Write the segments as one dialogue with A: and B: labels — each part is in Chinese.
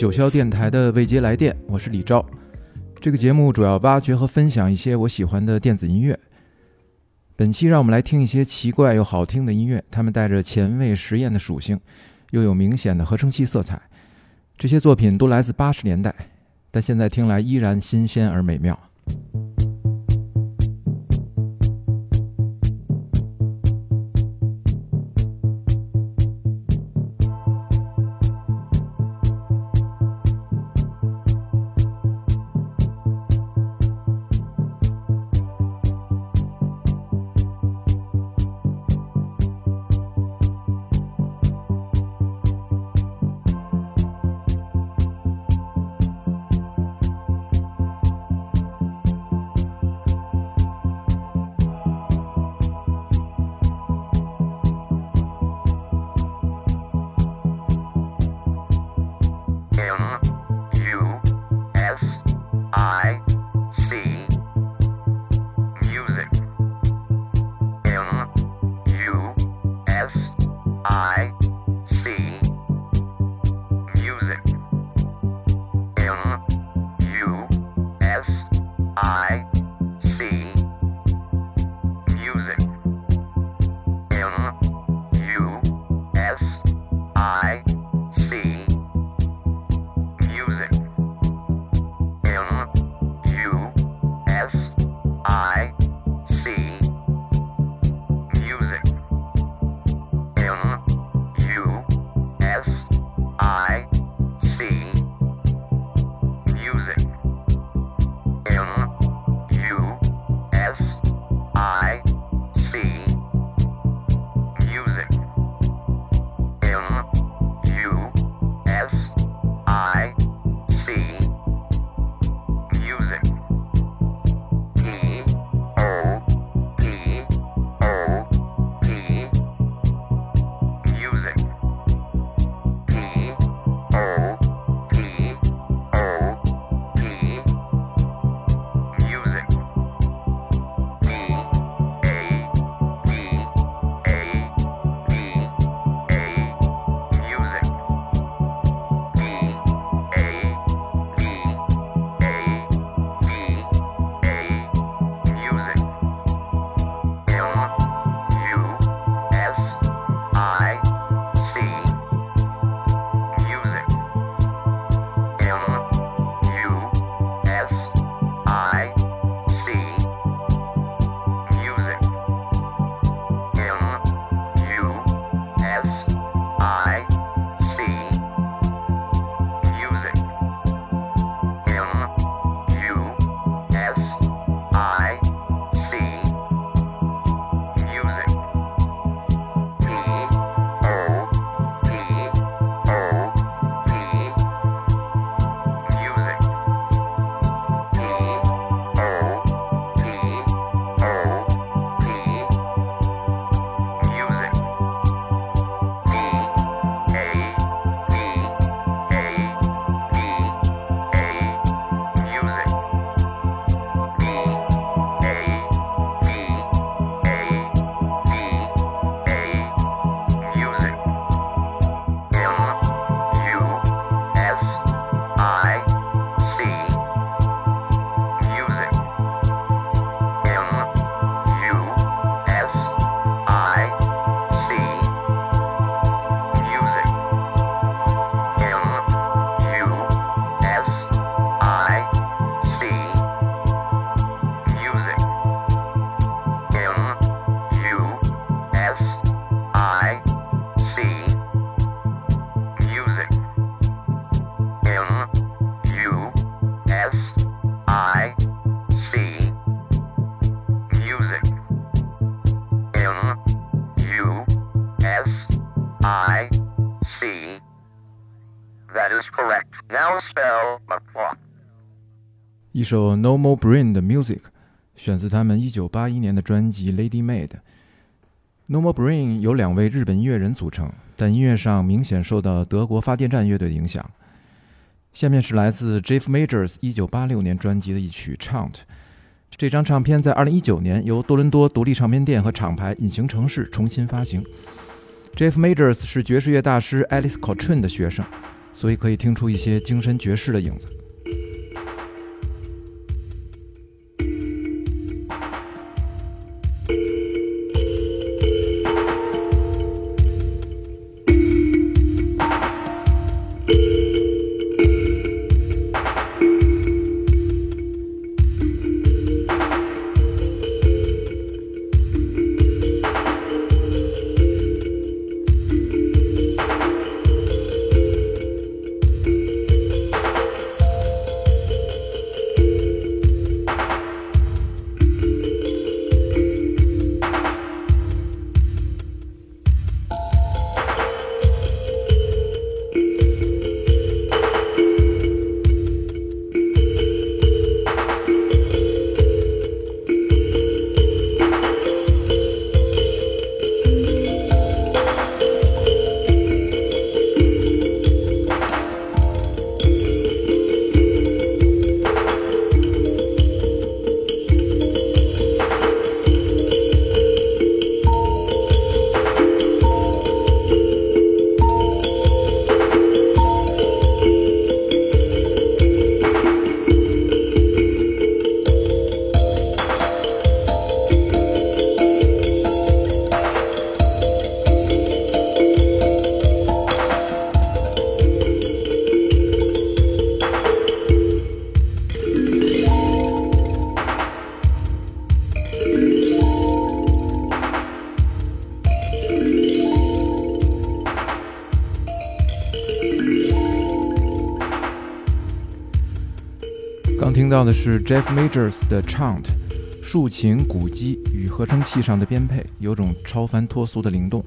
A: 九霄电台的未接来电，我是李昭。这个节目主要挖掘和分享一些我喜欢的电子音乐。本期让我们来听一些奇怪又好听的音乐，它们带着前卫实验的属性，又有明显的合成器色彩。这些作品都来自八十年代，但现在听来依然新鲜而美妙。I C. That is correct. Now spell my four. 一首 No More Brain 的 Music，选自他们1981年的专辑《Lady Made》。No More Brain 由两位日本音乐人组成，但音乐上明显受到德国发电站乐队的影响。下面是来自 Jeff Majors 1986年专辑的一曲《Chant》。这张唱片在2019年由多伦多独立唱片店和厂牌隐形城市重新发行。Jeff Majors 是爵士乐大师 Alice Coltrane 的学生。所以可以听出一些精神爵士的影子。到的是 Jeff Majors 的 Chant，竖琴、鼓机与合成器上的编配有种超凡脱俗的灵动。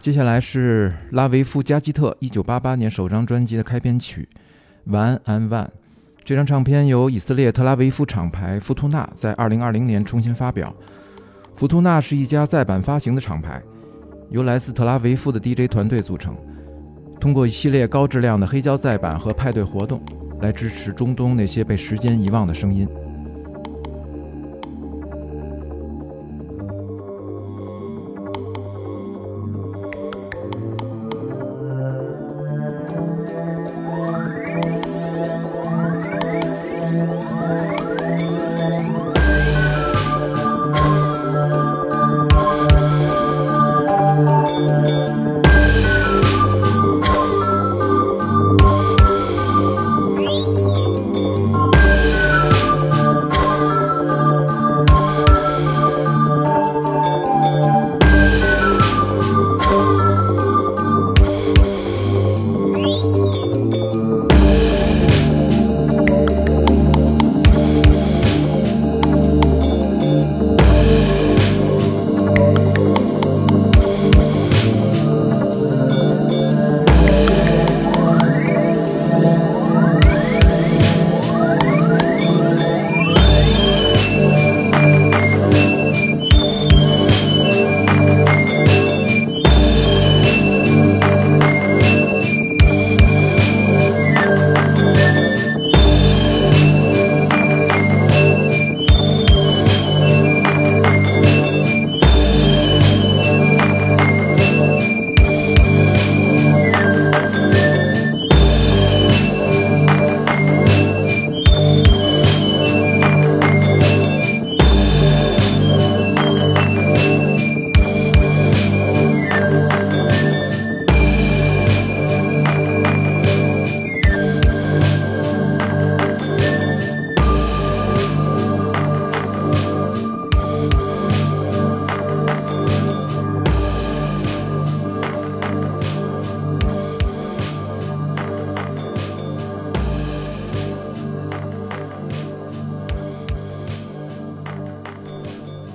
A: 接下来是拉维夫·加基特1988年首张专辑的开篇曲《One and One》。这张唱片由以色列特拉维夫厂牌福图纳在2020年重新发表。福图纳是一家再版发行的厂牌，由来自特拉维夫的 DJ 团队组成，通过一系列高质量的黑胶再版和派对活动。来支持中东那些被时间遗忘的声音。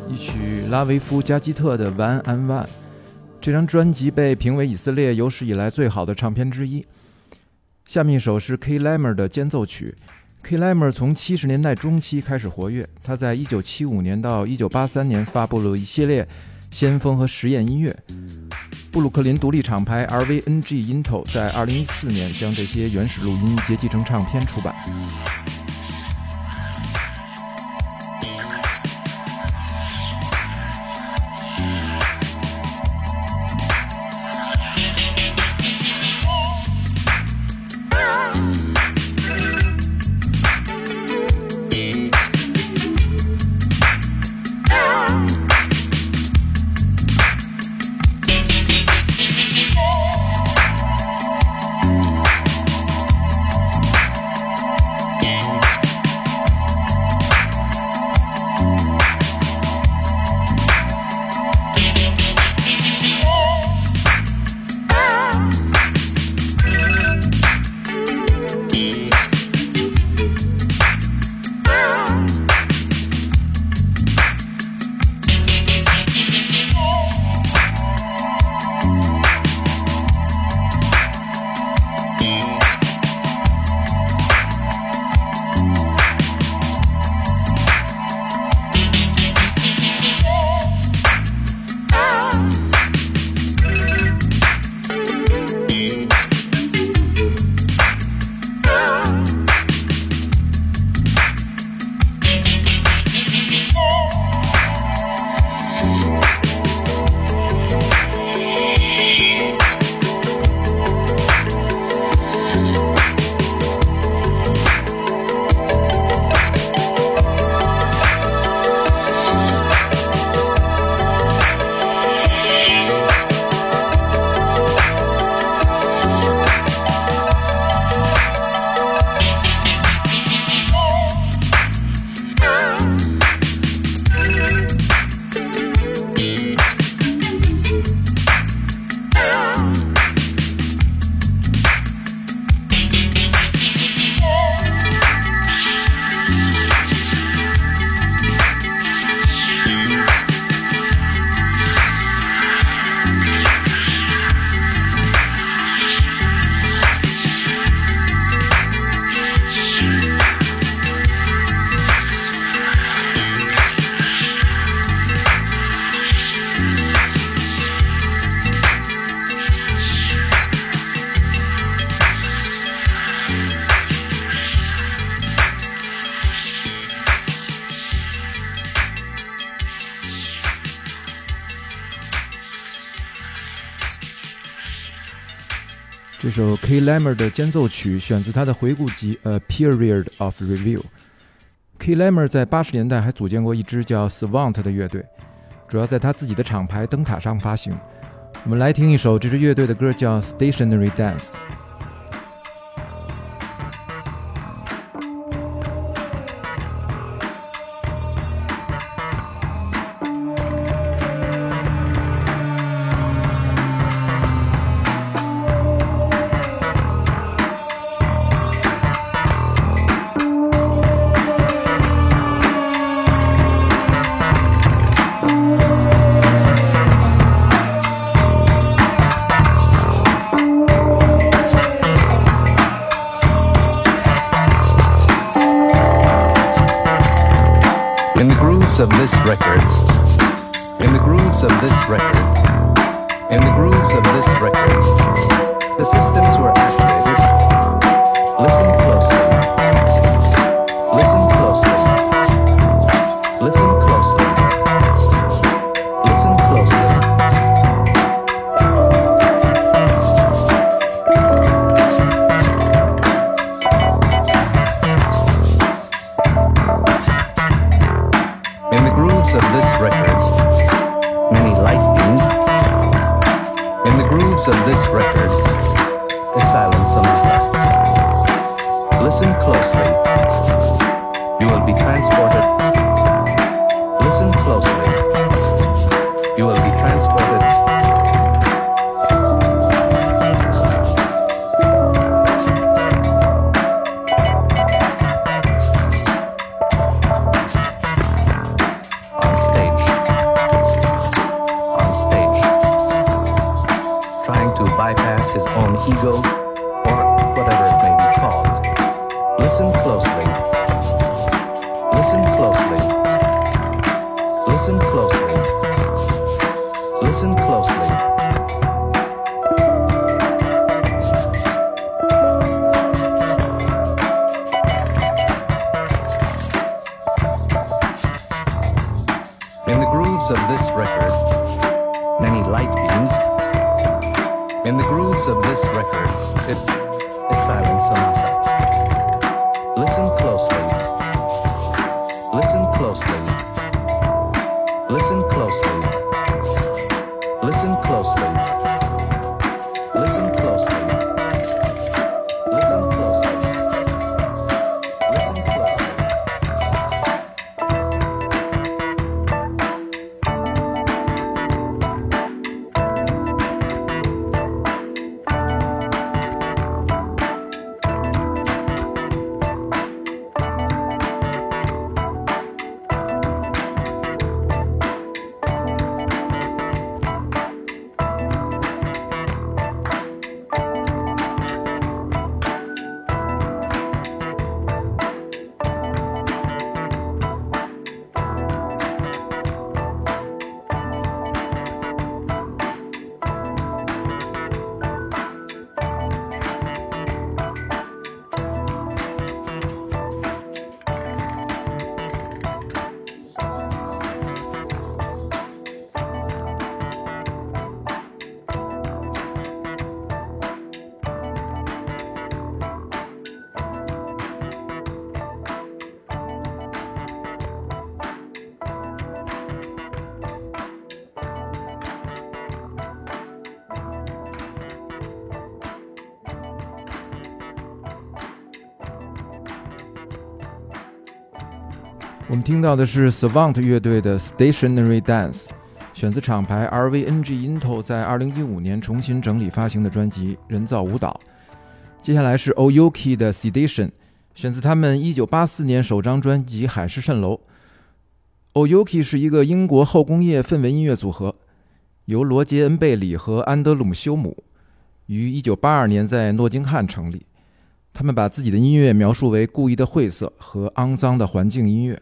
A: 一曲拉维夫·加基特的《One and One》这张专辑被评为以色列有史以来最好的唱片之一。下面一首是 klemer 的间奏曲。K. Lemmer 从七十年代中期开始活跃，他在一九七五年到一九八三年发布了一系列先锋和实验音乐。布鲁克林独立厂牌 RVNG Intel 在二零一四年将这些原始录音结集成唱片出版。首 K. Lemmer 的间奏曲选自他的回顾集《A Period of Review》。K. Lemmer 在八十年代还组建过一支叫 Savant 的乐队，主要在他自己的厂牌灯塔上发行。我们来听一首这支乐队的歌，叫《Stationary Dance》。
B: Record, in the grooves of this record, in the grooves of this record, the systems were
A: 听到的是 Savant 乐队的 Stationary Dance，选自厂牌 RVNG Intel 在2015年重新整理发行的专辑《人造舞蹈》。接下来是 Oyuki 的 Sedition，选自他们1984年首张专辑《海市蜃楼》。Oyuki 是一个英国后工业氛围音乐组合，由罗杰·恩贝里和安德鲁姆·休姆于1982年在诺丁汉成立。他们把自己的音乐描述为故意的晦涩和肮脏的环境音乐。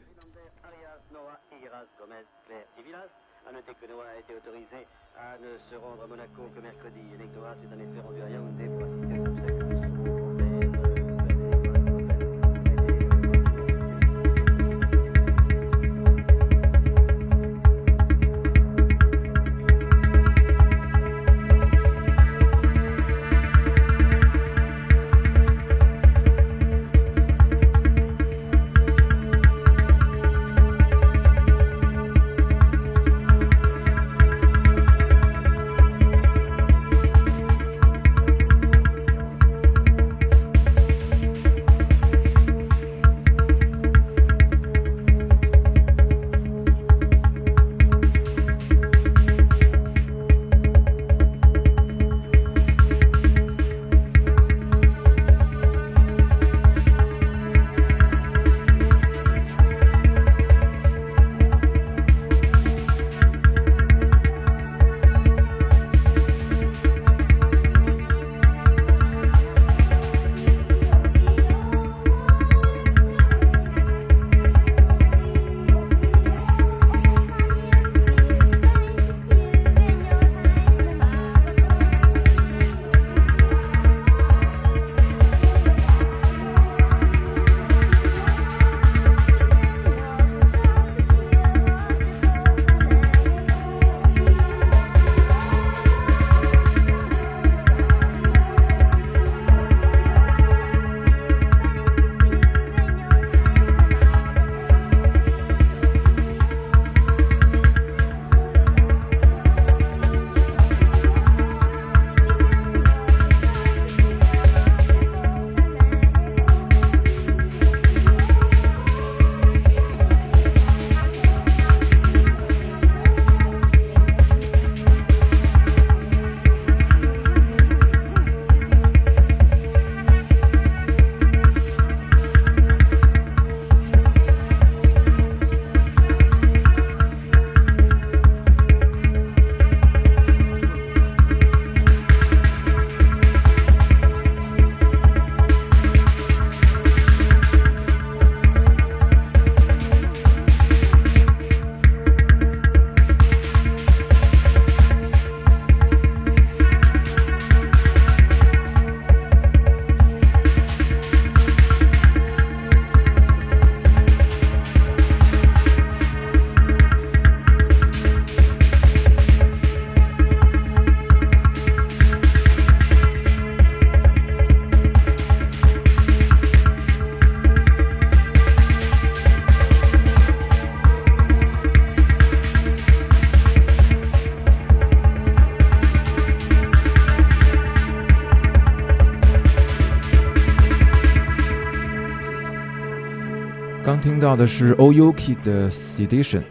A: 的是 ouki 的 Sedition，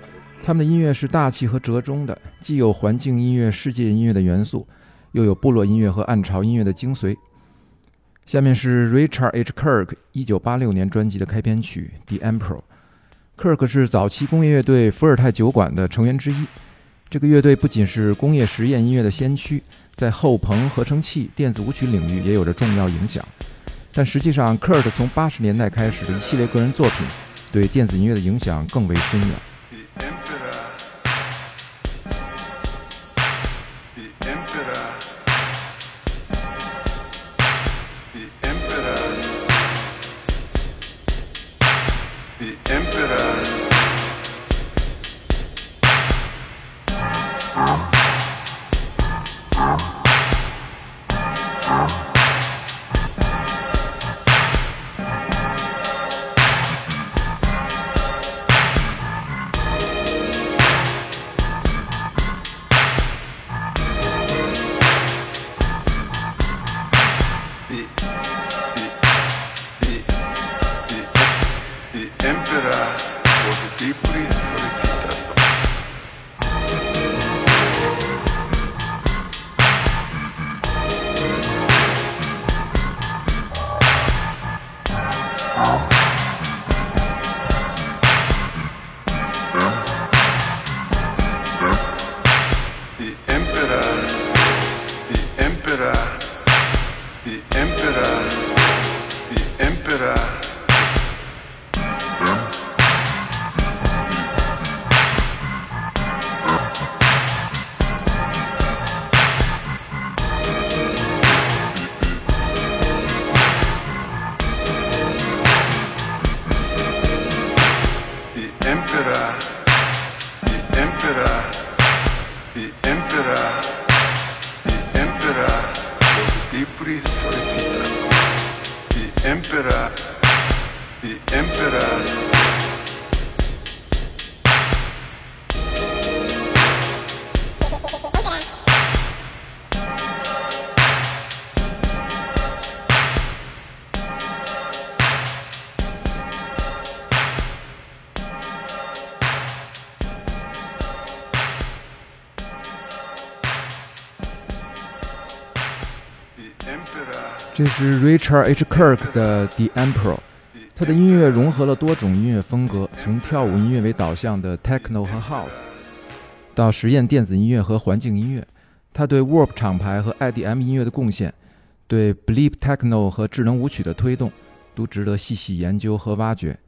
A: 他们的音乐是大气和折中的，既有环境音乐、世界音乐的元素，又有部落音乐和暗潮音乐的精髓。下面是 Richard H. Kirk 1986年专辑的开篇曲《The Emperor》。Kirk 是早期工业乐队伏尔泰酒馆的成员之一。这个乐队不仅是工业实验音乐的先驱，在后朋、合成器、电子舞曲领域也有着重要影响。但实际上，Kirk 从80年代开始的一系列个人作品，对电子音乐的影响更为深远。这是 Richard H. Kirk 的《The Emperor》，他的音乐融合了多种音乐风格，从跳舞音乐为导向的 Techno 和 House，到实验电子音乐和环境音乐。他对 Warp 厂牌和 IDM 音乐的贡献，对 Bleep Techno 和智能舞曲的推动，都值得细细研究和挖掘。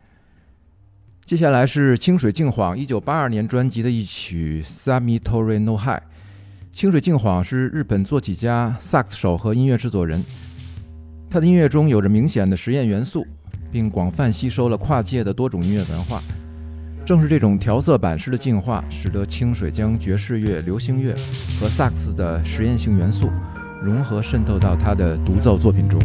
A: 接下来是清水净晃1982年专辑的一曲《Samitori no Hi》。清水净晃是日本作曲家、萨克斯手和音乐制作人。他的音乐中有着明显的实验元素，并广泛吸收了跨界的多种音乐文化。正是这种调色板式的进化，使得清水将爵士乐、流行乐和萨克斯的实验性元素融合渗透到他的独奏作品中。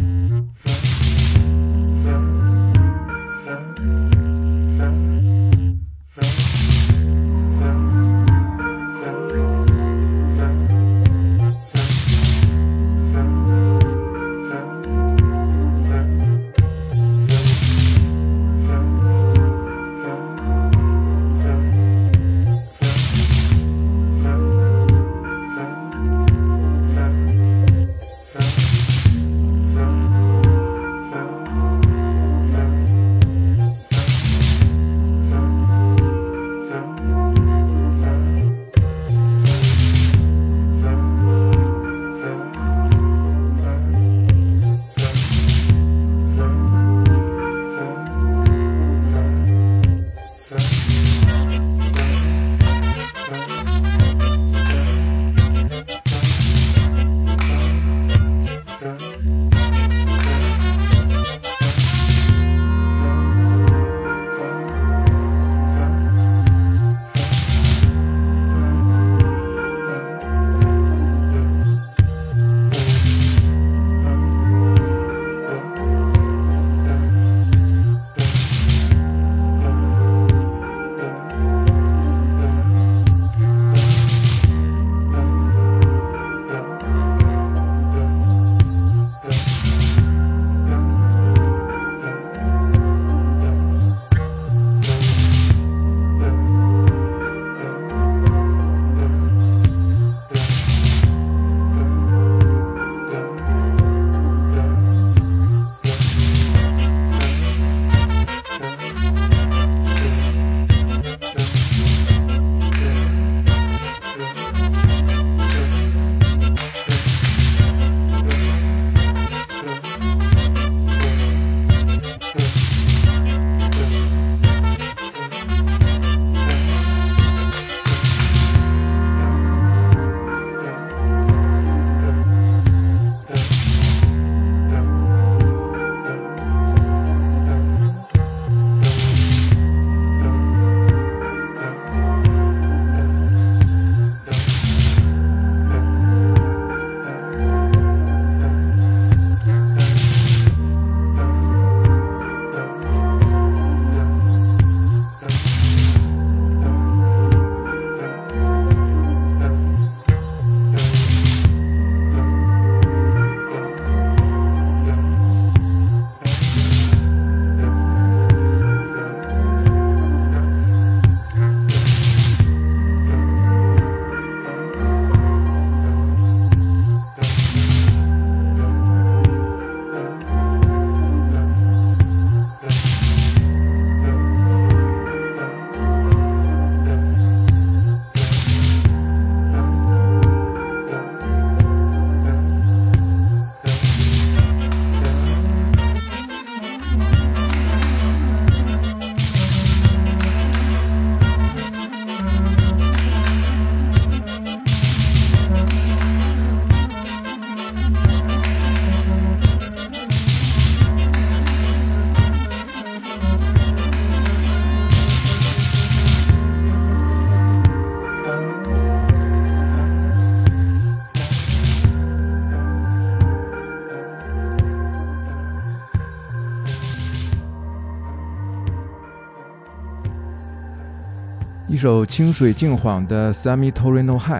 A: 首清水静晃的《Sami Torino High》。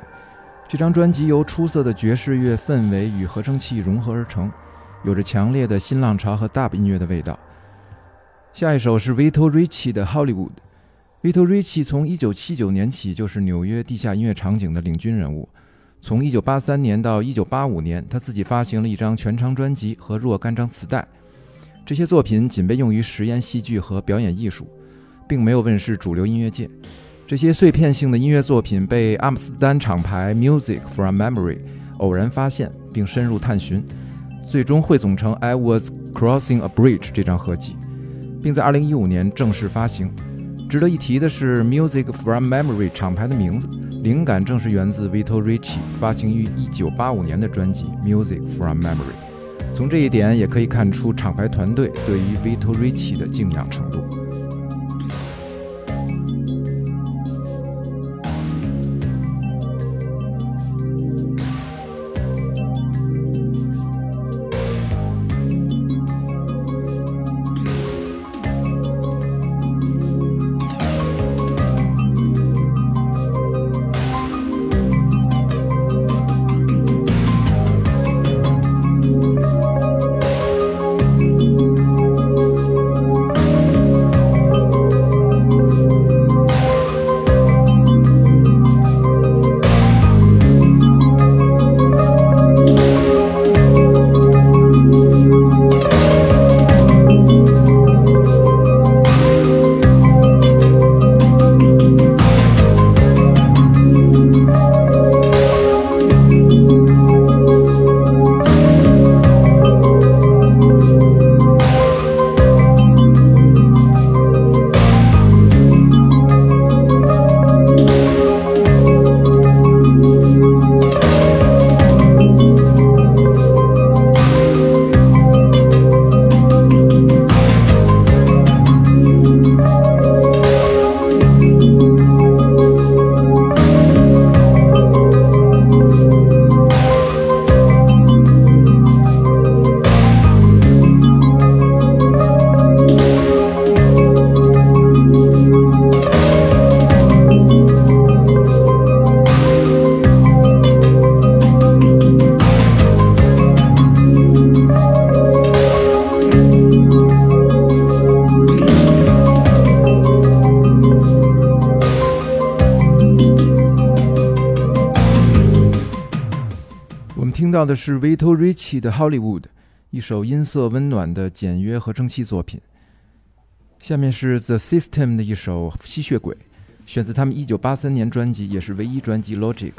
A: 这张专辑由出色的爵士乐氛围与合成器融合而成，有着强烈的新浪潮和 Dub 音乐的味道。下一首是 Vito Ricci 的《Hollywood》。Vito Ricci 从1979年起就是纽约地下音乐场景的领军人物。从1983年到1985年，他自己发行了一张全长专辑和若干张磁带。这些作品仅被用于实验戏剧和表演艺术，并没有问世主流音乐界。这些碎片性的音乐作品被阿姆斯丹厂牌 Music from Memory 偶然发现并深入探寻，最终汇总成《I Was Crossing a Bridge》这张合集，并在2015年正式发行。值得一提的是，Music from Memory 厂牌的名字灵感正是源自 Vito Ricci 发行于1985年的专辑《Music from Memory》。从这一点也可以看出厂牌团队对于 Vito Ricci 的敬仰程度。到的是 Vito Ricci 的《Hollywood》，一首音色温暖的简约合成器作品。下面是 The System 的一首《吸血鬼》，选自他们1983年专辑，也是唯一专辑《Logic》。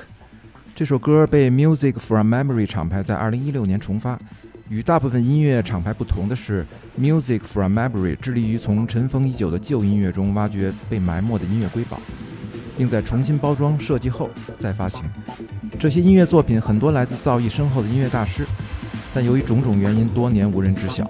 A: 这首歌被 Music from Memory 厂牌在2016年重发。与大部分音乐厂牌不同的是，Music from Memory 致力于从尘封已久的旧音乐中挖掘被埋没的音乐瑰宝。并在重新包装设计后再发行。这些音乐作品很多来自造诣深厚的音乐大师，但由于种种原因，多年无人知晓。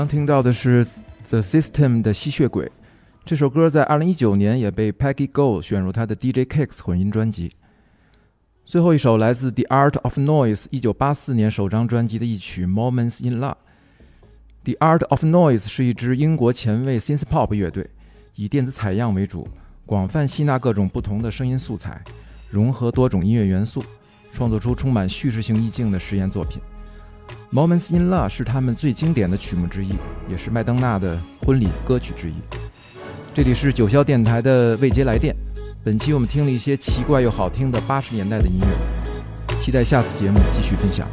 A: 刚听到的是 The System 的《吸血鬼》，这首歌在2019年也被 Peggy Go 选入他的 DJ Kicks 混音专辑。最后一首来自 The Art of Noise 1984年首张专辑的一曲《Moments in Love》。The Art of Noise 是一支英国前卫 synth pop 乐队，以电子采样为主，广泛吸纳各种不同的声音素材，融合多种音乐元素，创作出充满叙事性意境的实验作品。Moments in Love 是他们最经典的曲目之一，也是麦当娜的婚礼歌曲之一。这里是九霄电台的未接来电，本期我们听了一些奇怪又好听的八十年代的音乐，期待下次节目继续分享。